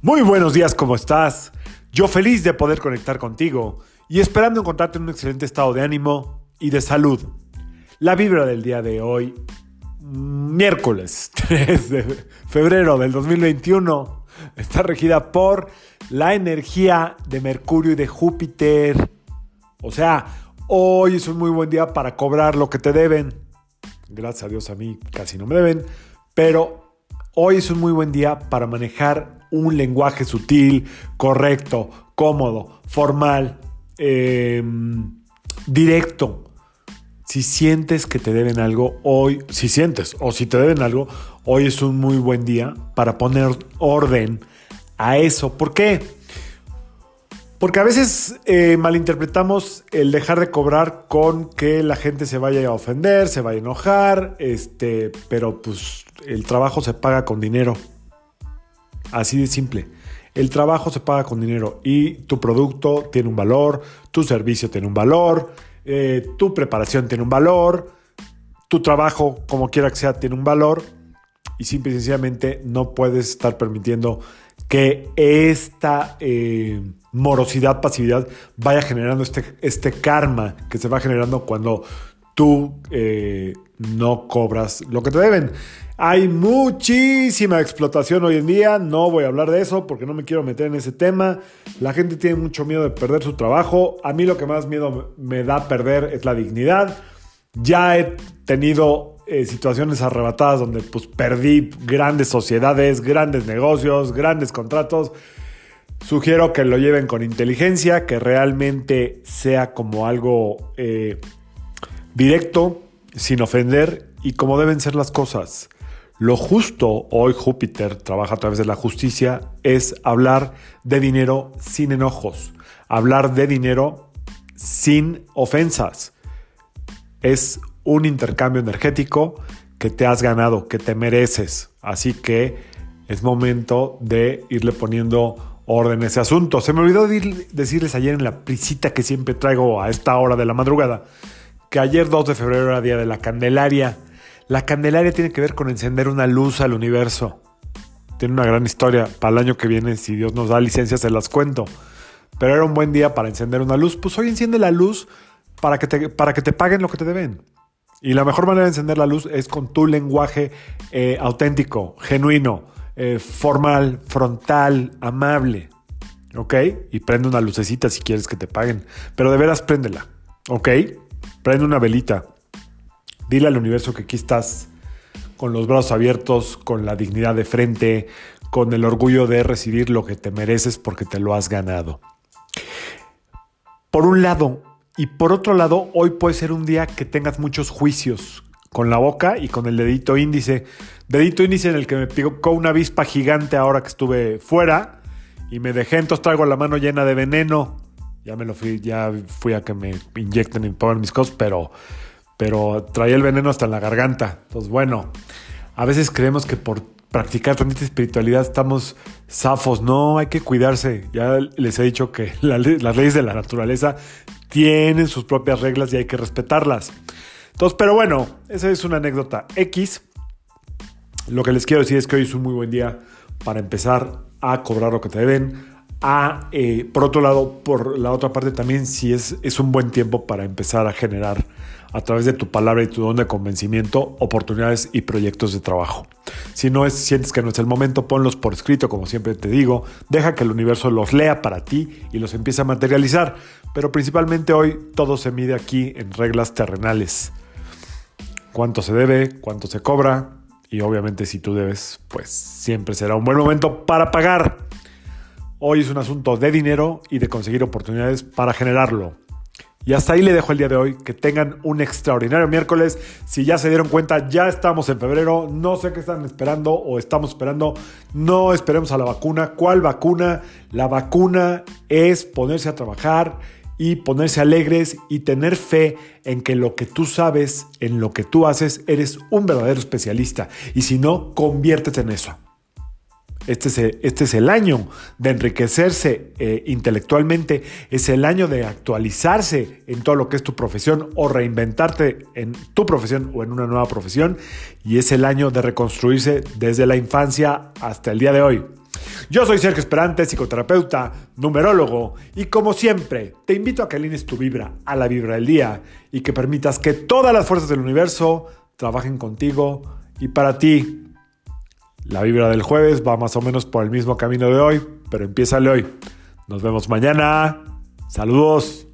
Muy buenos días, ¿cómo estás? Yo feliz de poder conectar contigo y esperando encontrarte en un excelente estado de ánimo y de salud. La vibra del día de hoy, miércoles 3 de febrero del 2021, está regida por la energía de Mercurio y de Júpiter. O sea, hoy es un muy buen día para cobrar lo que te deben. Gracias a Dios a mí casi no me deben, pero hoy es un muy buen día para manejar un lenguaje sutil, correcto, cómodo, formal, eh, directo. Si sientes que te deben algo hoy, si sientes o si te deben algo, hoy es un muy buen día para poner orden a eso. ¿Por qué? Porque a veces eh, malinterpretamos el dejar de cobrar con que la gente se vaya a ofender, se vaya a enojar, este, pero pues el trabajo se paga con dinero. Así de simple. El trabajo se paga con dinero y tu producto tiene un valor, tu servicio tiene un valor, eh, tu preparación tiene un valor, tu trabajo, como quiera que sea, tiene un valor y simple y sencillamente no puedes estar permitiendo que esta eh, morosidad, pasividad vaya generando este, este karma que se va generando cuando tú eh, no cobras lo que te deben. Hay muchísima explotación hoy en día, no voy a hablar de eso porque no me quiero meter en ese tema. La gente tiene mucho miedo de perder su trabajo. A mí lo que más miedo me da perder es la dignidad. Ya he tenido eh, situaciones arrebatadas donde pues perdí grandes sociedades, grandes negocios, grandes contratos. Sugiero que lo lleven con inteligencia, que realmente sea como algo eh, directo, sin ofender y como deben ser las cosas. Lo justo, hoy Júpiter trabaja a través de la justicia, es hablar de dinero sin enojos, hablar de dinero sin ofensas. Es un intercambio energético que te has ganado, que te mereces. Así que es momento de irle poniendo orden a ese asunto. Se me olvidó decirles ayer en la prisita que siempre traigo a esta hora de la madrugada, que ayer 2 de febrero era día de la Candelaria la Candelaria tiene que ver con encender una luz al universo. Tiene una gran historia. Para el año que viene, si Dios nos da licencia, se las cuento. Pero era un buen día para encender una luz. Pues hoy enciende la luz para que te, para que te paguen lo que te deben. Y la mejor manera de encender la luz es con tu lenguaje eh, auténtico, genuino, eh, formal, frontal, amable. ¿Ok? Y prende una lucecita si quieres que te paguen. Pero de veras préndela. ¿Ok? Prende una velita. Dile al universo que aquí estás con los brazos abiertos, con la dignidad de frente, con el orgullo de recibir lo que te mereces porque te lo has ganado. Por un lado, y por otro lado, hoy puede ser un día que tengas muchos juicios con la boca y con el dedito índice. Dedito índice en el que me picó una avispa gigante ahora que estuve fuera y me dejé, entonces traigo la mano llena de veneno. Ya me lo fui, ya fui a que me inyecten y pongan mis cosas, pero pero traía el veneno hasta en la garganta. Entonces, bueno, a veces creemos que por practicar tanta espiritualidad estamos zafos. No, hay que cuidarse. Ya les he dicho que las leyes de la naturaleza tienen sus propias reglas y hay que respetarlas. Entonces, pero bueno, esa es una anécdota X. Lo que les quiero decir es que hoy es un muy buen día para empezar a cobrar lo que te deben. A, eh, por otro lado, por la otra parte también, si es, es un buen tiempo para empezar a generar a través de tu palabra y tu don de convencimiento, oportunidades y proyectos de trabajo. Si no es, sientes que no es el momento, ponlos por escrito, como siempre te digo, deja que el universo los lea para ti y los empiece a materializar. Pero principalmente hoy todo se mide aquí en reglas terrenales. Cuánto se debe, cuánto se cobra y obviamente si tú debes, pues siempre será un buen momento para pagar. Hoy es un asunto de dinero y de conseguir oportunidades para generarlo. Y hasta ahí le dejo el día de hoy. Que tengan un extraordinario miércoles. Si ya se dieron cuenta, ya estamos en febrero. No sé qué están esperando o estamos esperando. No esperemos a la vacuna. ¿Cuál vacuna? La vacuna es ponerse a trabajar y ponerse alegres y tener fe en que lo que tú sabes, en lo que tú haces, eres un verdadero especialista. Y si no, conviértete en eso. Este es, el, este es el año de enriquecerse eh, intelectualmente, es el año de actualizarse en todo lo que es tu profesión o reinventarte en tu profesión o en una nueva profesión y es el año de reconstruirse desde la infancia hasta el día de hoy. Yo soy Sergio Esperante, psicoterapeuta, numerólogo, y como siempre, te invito a que alines tu vibra a la vibra del día y que permitas que todas las fuerzas del universo trabajen contigo y para ti. La vibra del jueves va más o menos por el mismo camino de hoy, pero empiézale hoy. Nos vemos mañana. Saludos.